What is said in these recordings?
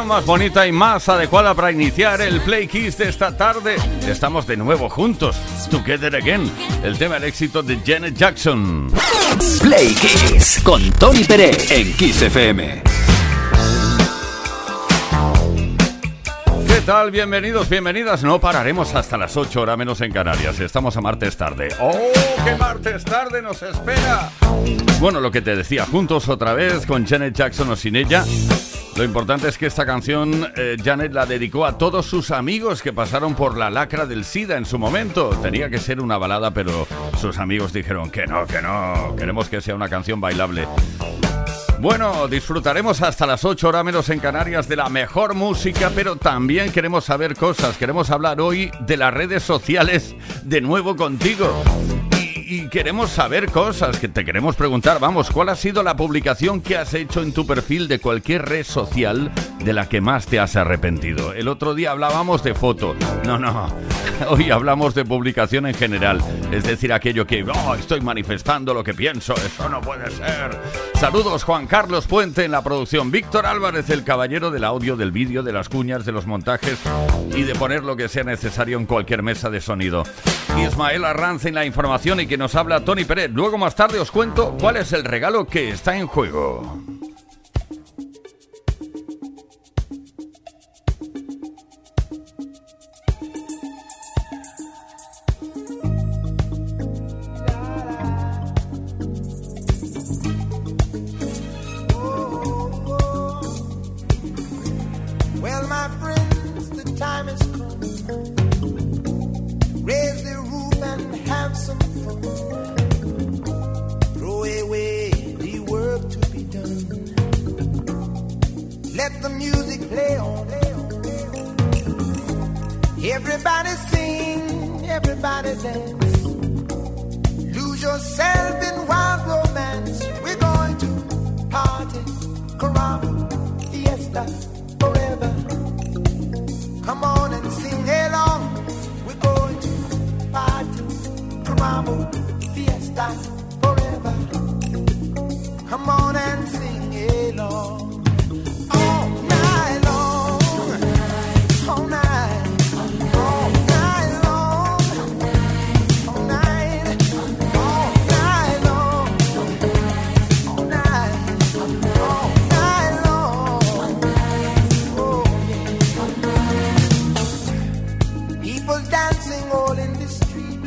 Más bonita y más adecuada para iniciar el Play Kiss de esta tarde. Estamos de nuevo juntos, Together Again, el tema del éxito de Janet Jackson. Play Kiss con Tony Pérez en Kiss FM. ¿Qué tal? Bienvenidos, bienvenidas. No pararemos hasta las 8 horas menos en Canarias. Estamos a martes tarde. ¡Oh, qué martes tarde nos espera! Bueno, lo que te decía, juntos otra vez con Janet Jackson o sin ella. Lo importante es que esta canción eh, Janet la dedicó a todos sus amigos que pasaron por la lacra del SIDA en su momento. Tenía que ser una balada, pero sus amigos dijeron que no, que no, queremos que sea una canción bailable. Bueno, disfrutaremos hasta las 8 horas menos en Canarias de la mejor música, pero también queremos saber cosas. Queremos hablar hoy de las redes sociales de nuevo contigo. Y, queremos saber cosas, que te queremos preguntar, vamos, ¿cuál ha sido la publicación que has hecho en tu perfil de cualquier red social de la que más te has arrepentido? El otro día hablábamos de foto, no, no, hoy hablamos de publicación en general, es decir, aquello que, oh, estoy manifestando lo que pienso, eso no puede ser. Saludos Juan Carlos Puente en la producción, Víctor Álvarez, el caballero del audio, del vídeo, de las cuñas, de los montajes y de poner lo que sea necesario en cualquier mesa de sonido. Ismael Arranz en la información y que nos habla Tony Pérez. Luego más tarde os cuento cuál es el regalo que está en juego. dancing all in the street.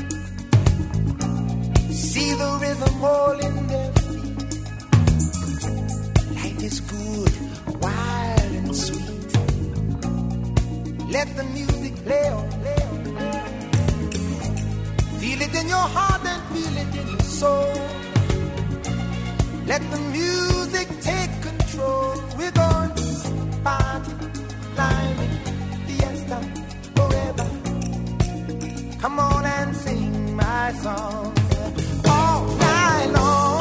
See the rhythm all in their feet. Life is good, wild and sweet. Let the music play on, play on. Feel it in your heart and feel it in your soul. Let the music take control. We're going to party, climbing, fiesta. Come on and sing my song all night long.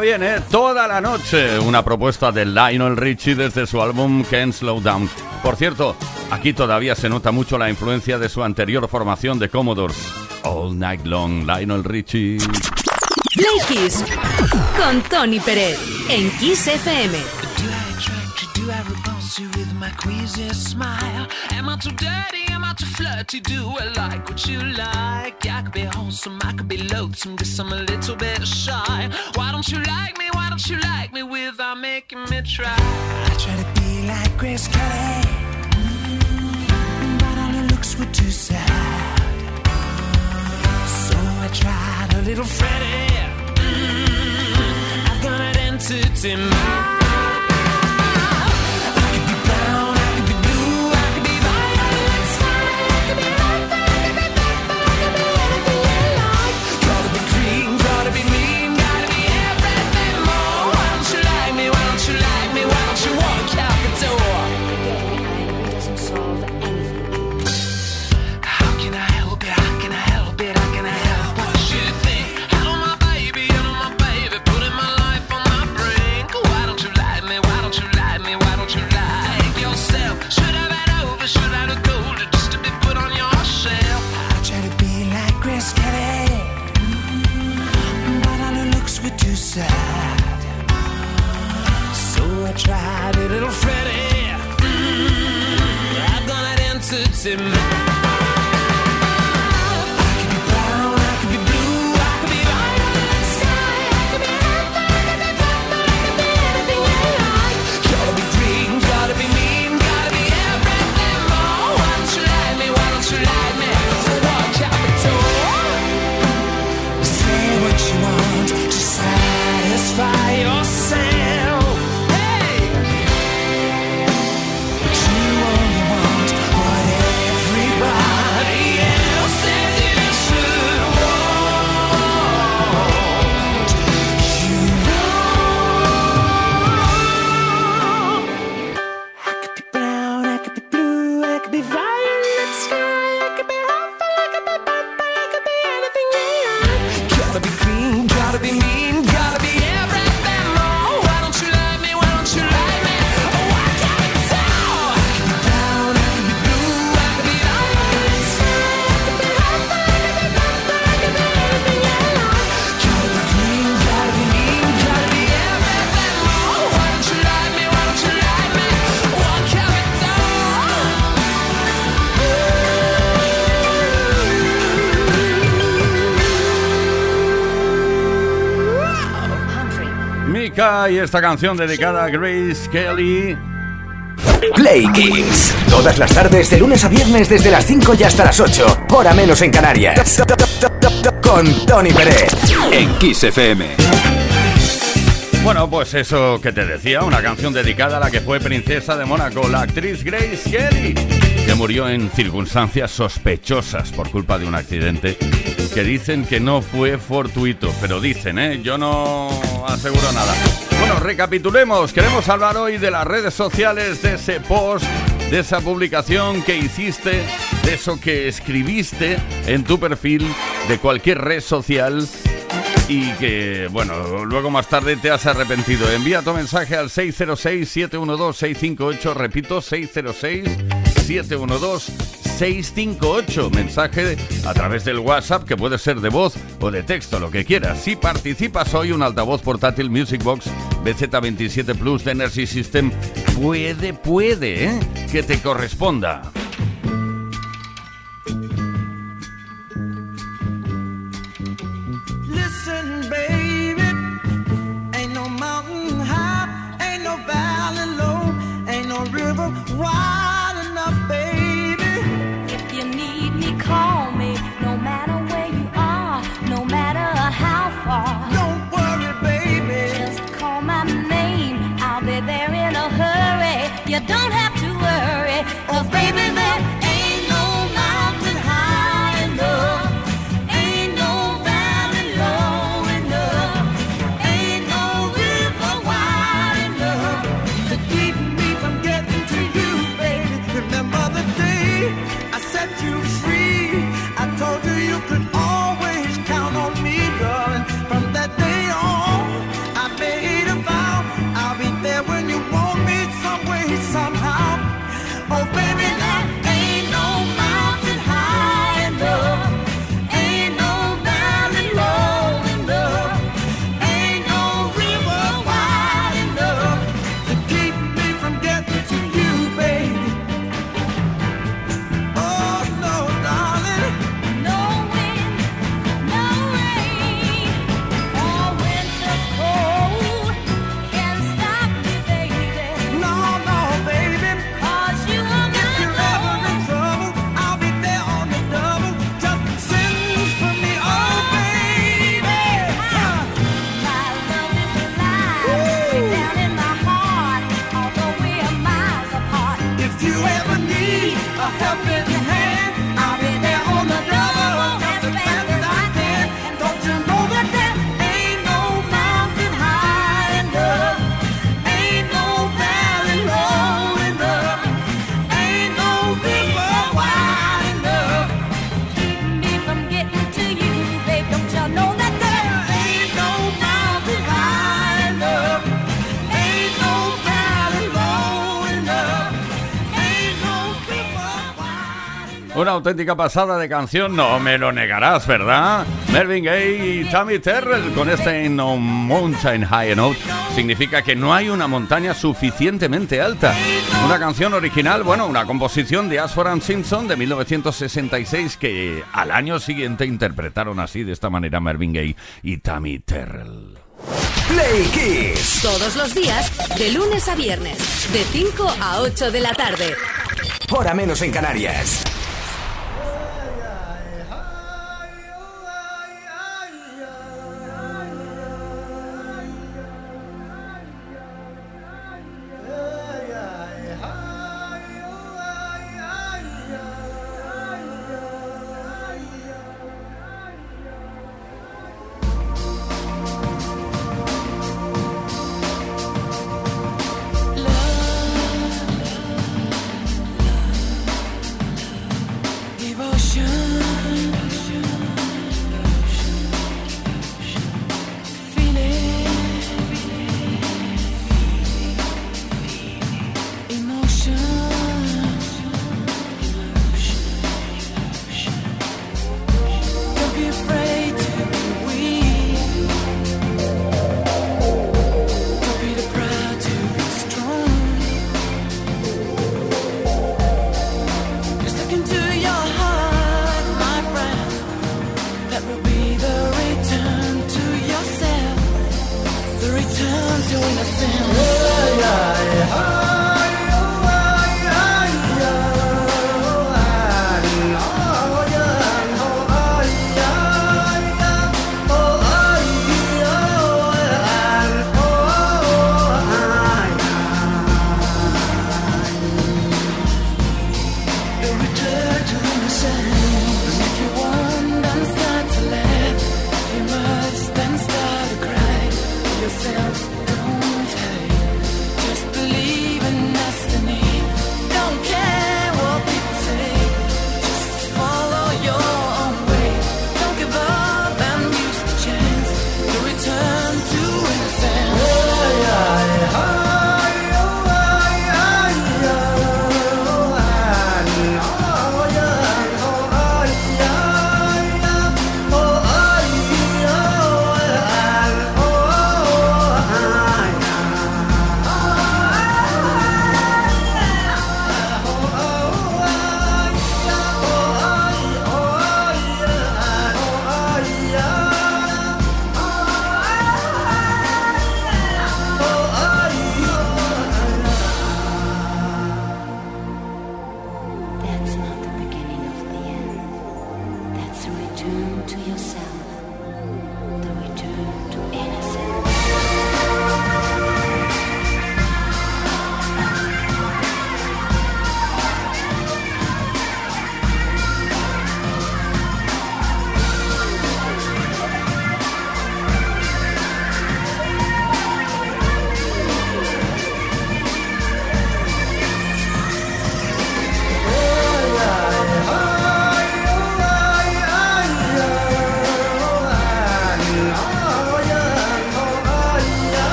Bien, ¿eh? Toda la noche. Una propuesta de Lionel Richie desde su álbum Can't Slow Down. Por cierto, aquí todavía se nota mucho la influencia de su anterior formación de Commodores. All Night Long, Lionel Richie. Play con Tony Pérez en Kiss FM. Queasy smile? Am I too dirty? Am I too flirty? Do I like what you like? I could be wholesome, I could be loathsome, guess I'm a little bit shy. Why don't you like me? Why don't you like me without making me try? I try to be like Grace Kelly, mm, but all her looks were too sad. So I tried a little Freddie. Mm, I've got an entity mind. Y esta canción dedicada a Grace Kelly. Play Kings. Todas las tardes, de lunes a viernes, desde las 5 y hasta las 8. Hora menos en Canarias. Con Tony Pérez. En Kiss FM. Bueno, pues eso que te decía, una canción dedicada a la que fue princesa de Mónaco, la actriz Grace Kelly, que murió en circunstancias sospechosas por culpa de un accidente que dicen que no fue fortuito, pero dicen, ¿eh? Yo no aseguro nada. Bueno, recapitulemos. Queremos hablar hoy de las redes sociales, de ese post, de esa publicación que hiciste, de eso que escribiste en tu perfil de cualquier red social y que, bueno, luego más tarde te has arrepentido. Envía tu mensaje al 606-712-658, repito, 606-712-658. 658. Mensaje a través del WhatsApp que puede ser de voz o de texto, lo que quieras. Si participas hoy, un altavoz portátil Music Box BZ27 Plus de Energy System puede, puede, ¿eh? que te corresponda. river wide enough, baby. you need me, call me. Una auténtica pasada de canción, no me lo negarás, ¿verdad? Mervyn Gaye y Tammy Terrell con este No Mountain High Enough significa que no hay una montaña suficientemente alta. Una canción original, bueno, una composición de Ashford and Simpson de 1966 que al año siguiente interpretaron así de esta manera Mervyn Gaye y Tammy Terrell. Play Kiss. Todos los días, de lunes a viernes, de 5 a 8 de la tarde. Hora menos en Canarias.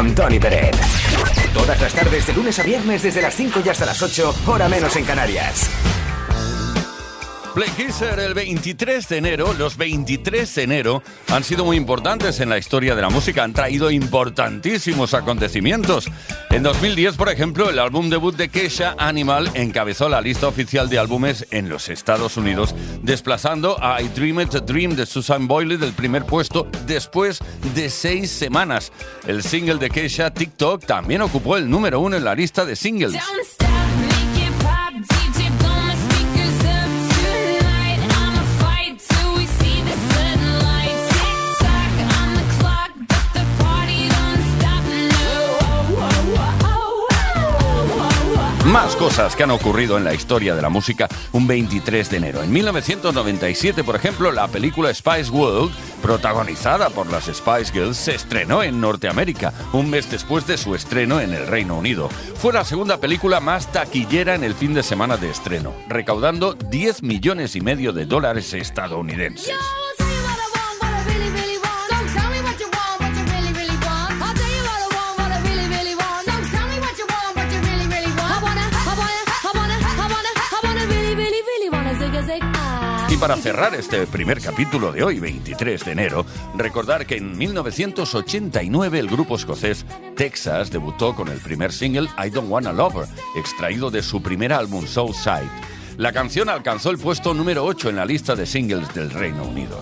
Con Tony Peret. Todas las tardes de lunes a viernes desde las 5 y hasta las 8, hora menos en Canarias. Play Kisser el 23 de enero, los 23 de enero han sido muy importantes en la historia de la música, han traído importantísimos acontecimientos. En 2010, por ejemplo, el álbum debut de Kesha, Animal, encabezó la lista oficial de álbumes en los Estados Unidos, desplazando a I Dream It a Dream de Susan Boyle del primer puesto después de seis semanas. El single de Kesha, TikTok, también ocupó el número uno en la lista de singles. Más cosas que han ocurrido en la historia de la música un 23 de enero. En 1997, por ejemplo, la película Spice World, protagonizada por las Spice Girls, se estrenó en Norteamérica, un mes después de su estreno en el Reino Unido. Fue la segunda película más taquillera en el fin de semana de estreno, recaudando 10 millones y medio de dólares estadounidenses. Para cerrar este primer capítulo de hoy, 23 de enero, recordar que en 1989 el grupo escocés Texas debutó con el primer single I Don't Wanna Love extraído de su primer álbum Soulside. La canción alcanzó el puesto número 8 en la lista de singles del Reino Unido.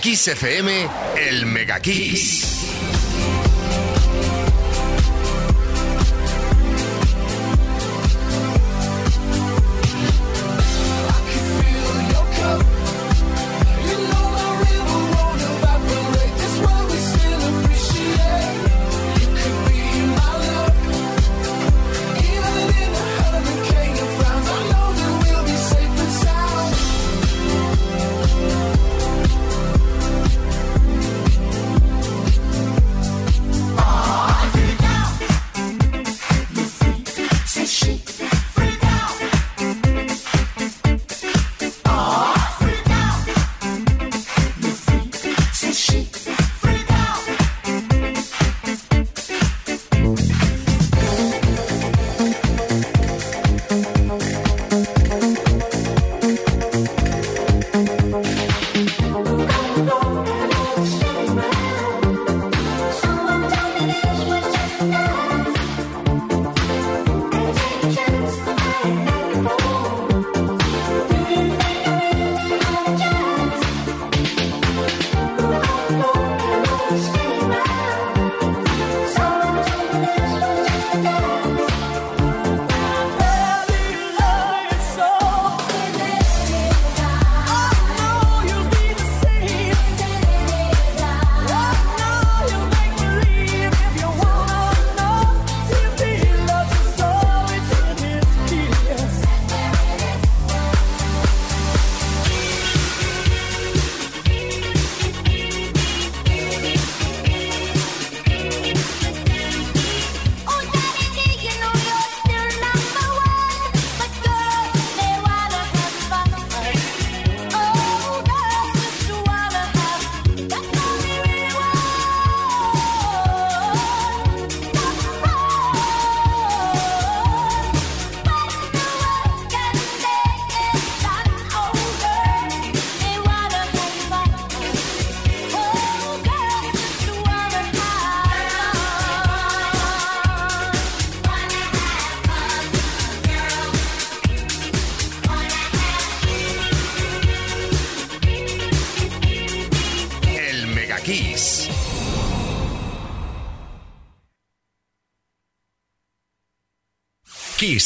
Kiss FM, el Mega Kiss.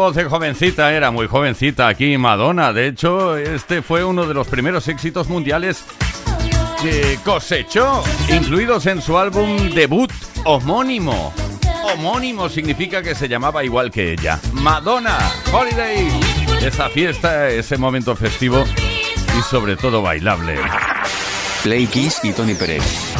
Voz de jovencita era, muy jovencita aquí Madonna. De hecho, este fue uno de los primeros éxitos mundiales que cosechó, incluidos en su álbum debut homónimo. Homónimo significa que se llamaba igual que ella. Madonna, Holiday. Esa fiesta, ese momento festivo y sobre todo bailable. Play Kiss y Tony Pérez.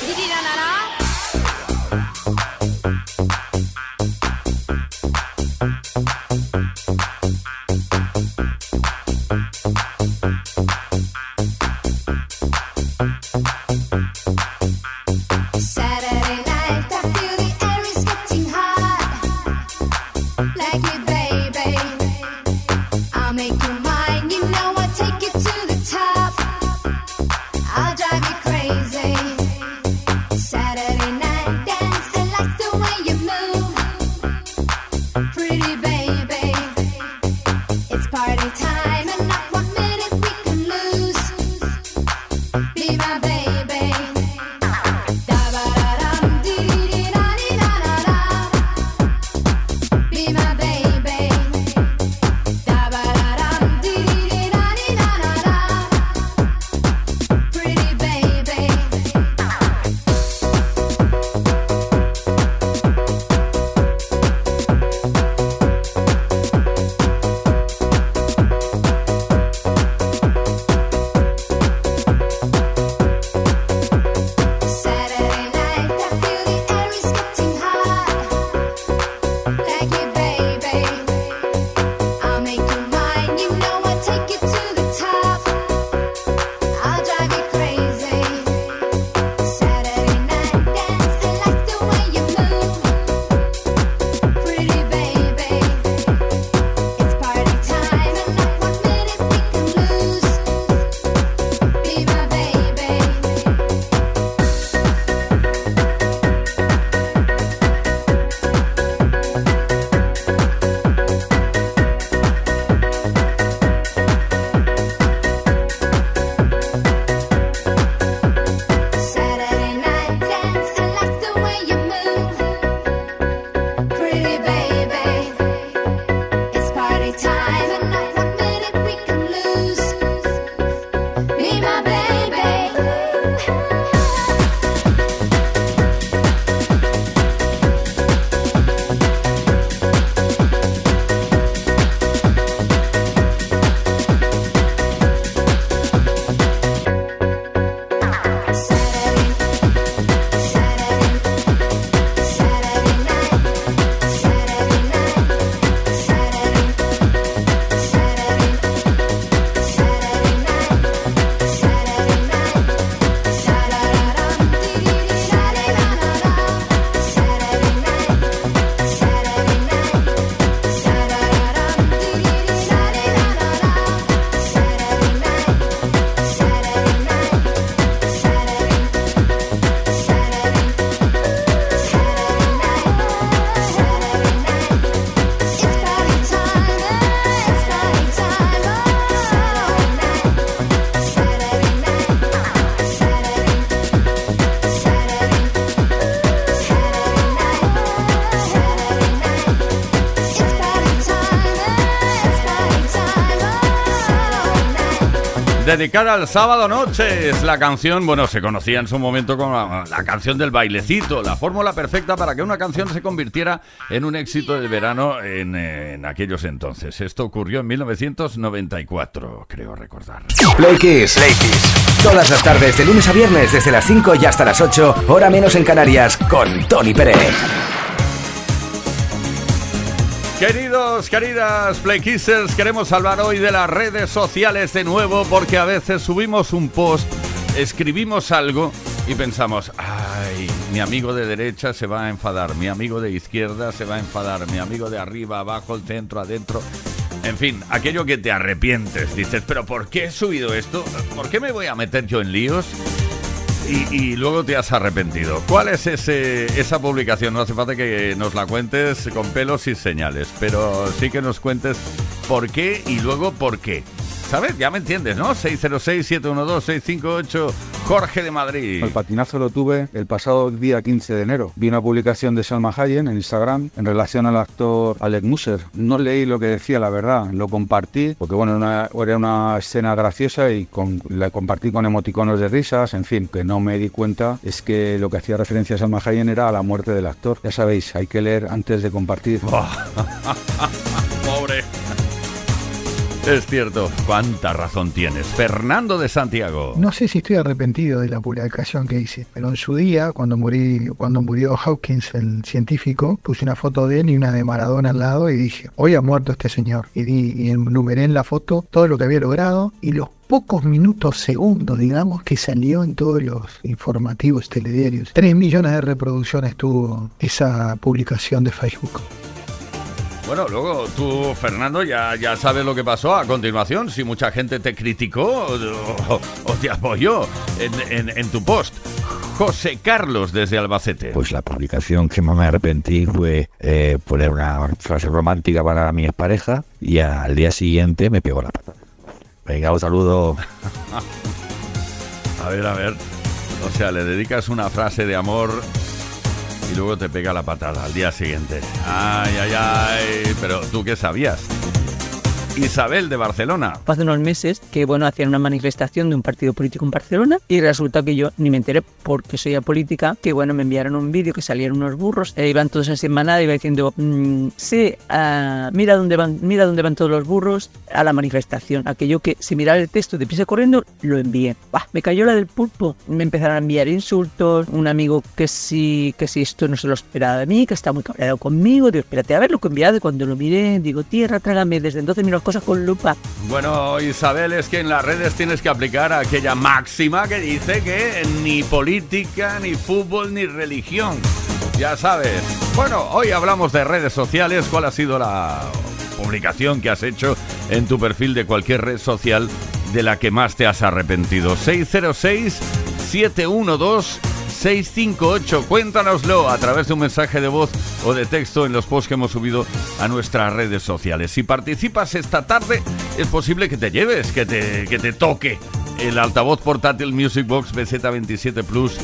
Dedicada al sábado noche es la canción, bueno, se conocía en su momento como la, la canción del bailecito, la fórmula perfecta para que una canción se convirtiera en un éxito de verano en, eh, en aquellos entonces. Esto ocurrió en 1994, creo recordar. Play Kiss. Play Kiss. Todas las tardes, de lunes a viernes, desde las 5 y hasta las 8, hora menos en Canarias, con Tony Pérez. Queridos, queridas Play Kissers, queremos hablar hoy de las redes sociales de nuevo porque a veces subimos un post, escribimos algo y pensamos, ay, mi amigo de derecha se va a enfadar, mi amigo de izquierda se va a enfadar, mi amigo de arriba, abajo, el centro, adentro. En fin, aquello que te arrepientes, dices, pero ¿por qué he subido esto? ¿Por qué me voy a meter yo en líos? Y, luego te has arrepentido. ¿Cuál es ese, esa publicación? No hace falta que nos la cuentes con pelos y señales, pero sí que nos cuentes por qué y luego por qué. ¿Sabes? Ya me entiendes, ¿no? 606-712-658, Jorge de Madrid. El patinazo lo tuve el pasado día 15 de enero. Vi una publicación de Salma Hayek en Instagram en relación al actor Alec Musser. No leí lo que decía, la verdad. Lo compartí porque, bueno, una- era una escena graciosa y con- la compartí con emoticonos de risas. En fin, que no me di cuenta es que lo que hacía referencia a Salma Hayek era a la muerte del actor. Ya sabéis, hay que leer antes de compartir. Es cierto, cuánta razón tienes. Fernando de Santiago. No sé si estoy arrepentido de la publicación que hice, pero en su día, cuando, morí, cuando murió Hawkins, el científico, puse una foto de él y una de Maradona al lado y dije, hoy ha muerto este señor. Y, di, y enumeré en la foto todo lo que había logrado y los pocos minutos, segundos, digamos, que salió en todos los informativos telediarios. Tres millones de reproducciones tuvo esa publicación de Facebook. Bueno, luego tú, Fernando, ya, ya sabes lo que pasó a continuación. Si mucha gente te criticó o, o- o te apoyó en, en- en tu post. José Carlos desde Albacete. Pues la publicación que más me arrepentí fue eh, poner una frase romántica para mi expareja y al día siguiente me pegó la pata. Venga, un saludo. A ver, a ver. O sea, le dedicas una frase de amor y luego te pega la patada al día siguiente. Ay, ay, ay. Pero tú qué sabías. Isabel de Barcelona. hace unos meses que bueno hacían una manifestación de un partido político en Barcelona y resulta que yo ni me enteré porque soy apolítica que bueno me enviaron un vídeo que salían unos burros e iban todos así en manada iba diciendo mm, sí ah, mira dónde van mira dónde van todos los burros a la manifestación aquello que si miraba el texto de pisa corriendo lo envié. Bah, me cayó la del pulpo. Me empezaron a enviar insultos un amigo que sí que si esto no se lo esperaba de mí que está muy cabreado conmigo digo espérate a ver lo que enviado y cuando lo miré digo tierra trágame desde entonces miro cosas con lupa Bueno, Isabel, es que en las redes tienes que aplicar aquella máxima que dice que ni política, ni fútbol, ni religión. Ya sabes. Bueno, hoy hablamos de redes sociales. ¿Cuál ha sido la publicación que has hecho en tu perfil de cualquier red social de la que más te has arrepentido? 606-712-658. Cuéntanoslo a través de un mensaje de voz o de texto en los posts que hemos subido a nuestras redes sociales. Si participas esta tarde, es posible que te lleves, que te, que te toque el altavoz portátil Music Box BZ27 Plus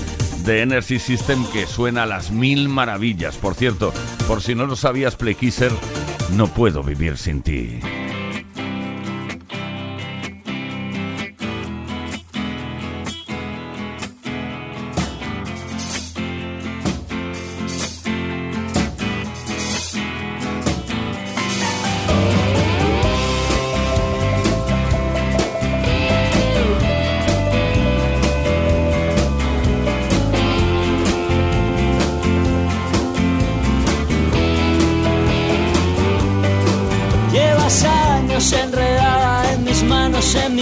de Energy System que suena a las mil maravillas. Por cierto, por si no lo sabías, Playkisser, no puedo vivir sin ti.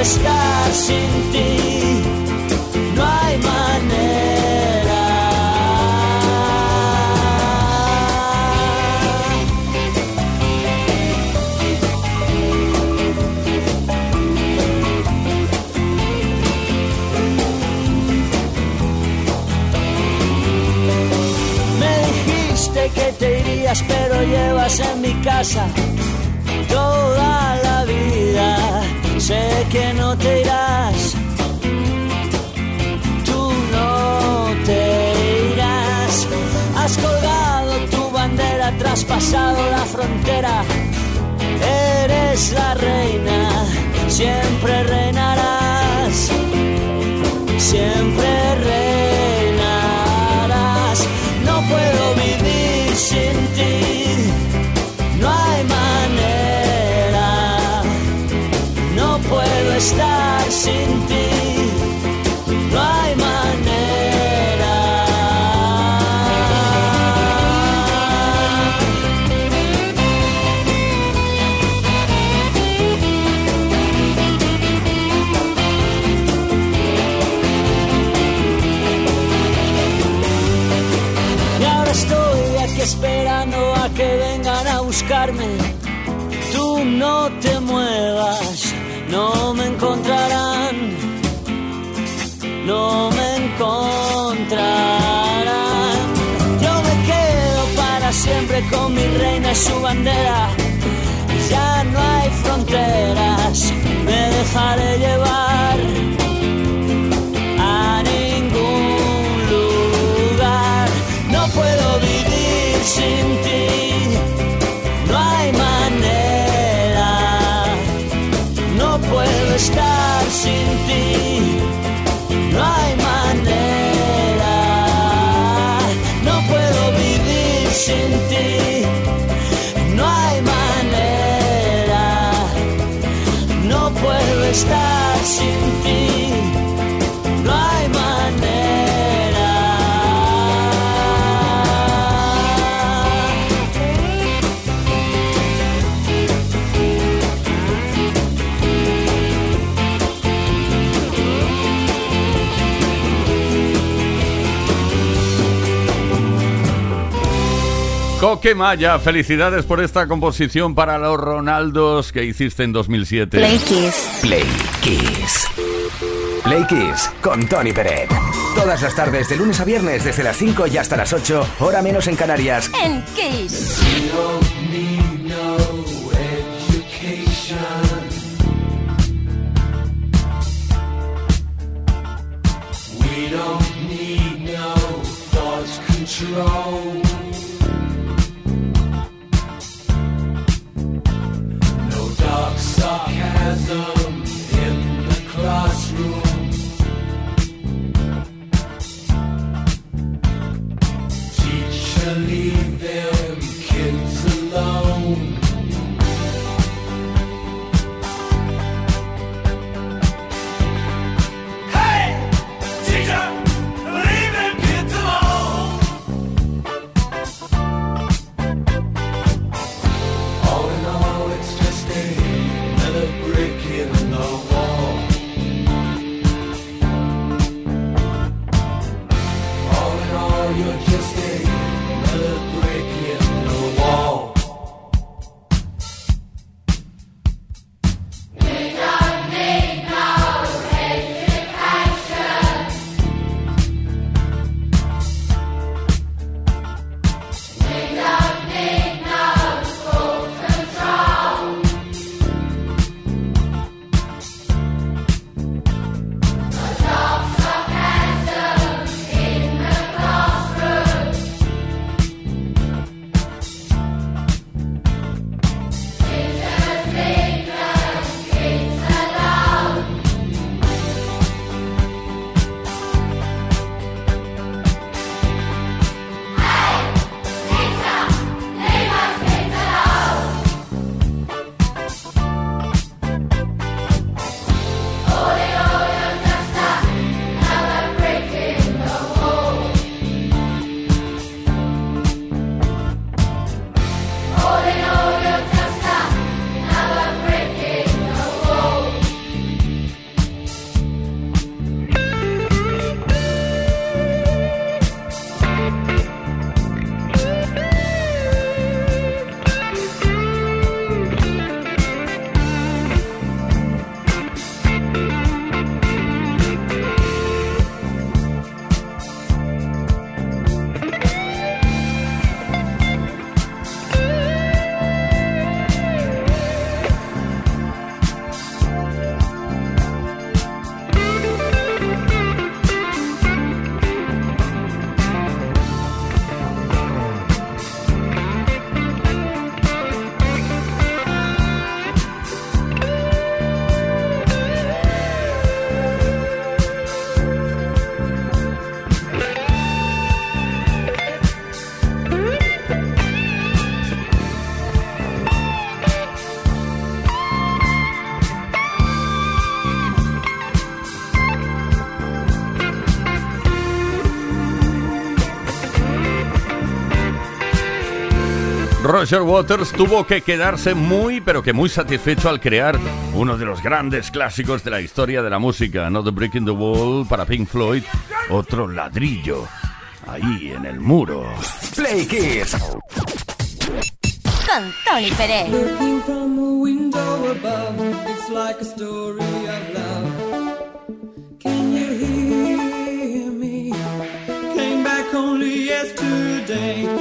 estar sin ti. No hay manera. Me dijiste que te irías, pero llevas en mi casa Sé que no te irás, tú no te irás. Has colgado tu bandera, traspasado la frontera. Eres la reina, siempre reinarás, siempre reinarás. Puedo reina y Coque Maya, felicidades por esta composición para los Ronaldos que hiciste en 2007. Play Kiss. Play Kiss. Play Kiss con Tony Peret. Todas las tardes, de lunes a viernes, desde las 5 y hasta las 8, hora menos en Canarias. En Kiss. We don't need no thought control. Roger Waters tuvo que quedarse muy, pero que muy satisfecho al crear uno de los grandes clásicos de la historia de la música, ¿no? The Breaking the Wall para Pink Floyd, otro ladrillo ahí en el muro. Play Kids con Tony Pérez. Looking from a window above, it's like a story of love. Can you hear me? Came back only yesterday.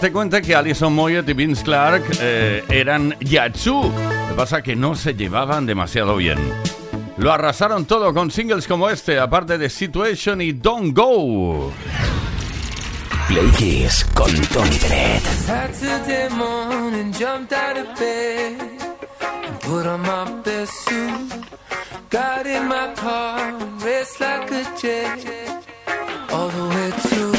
darte cuenta que Alison Moyet y Vince Clark eh, eran Yatsu. Lo que pasa que no se llevaban demasiado bien. Lo arrasaron todo con singles como este, aparte de Situation y Don't Go. Play con Tony Bennett. Got in my car, raced like a jet all the way to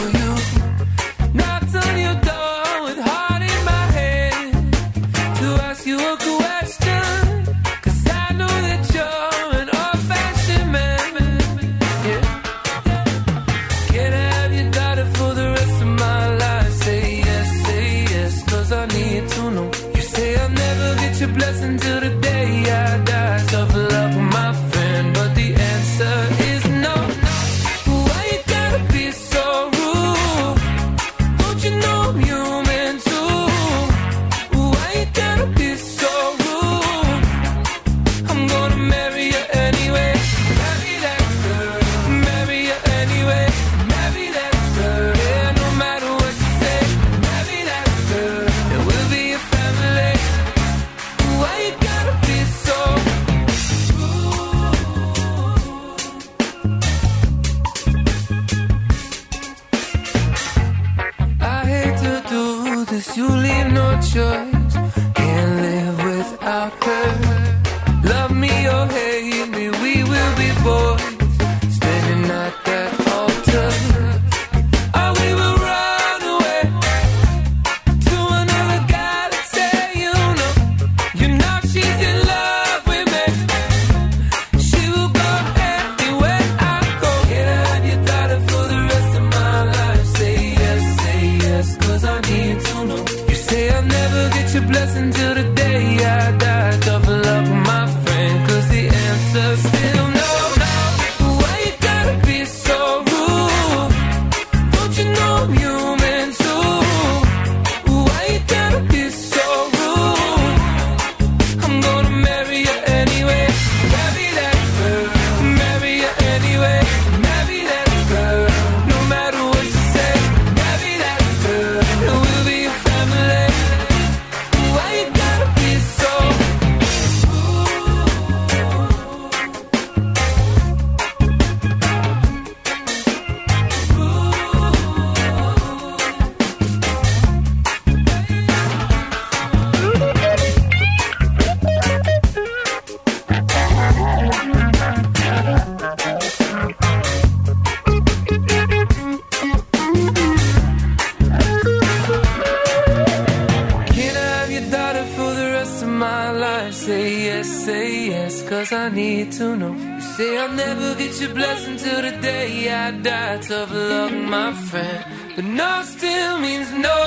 But no still means no.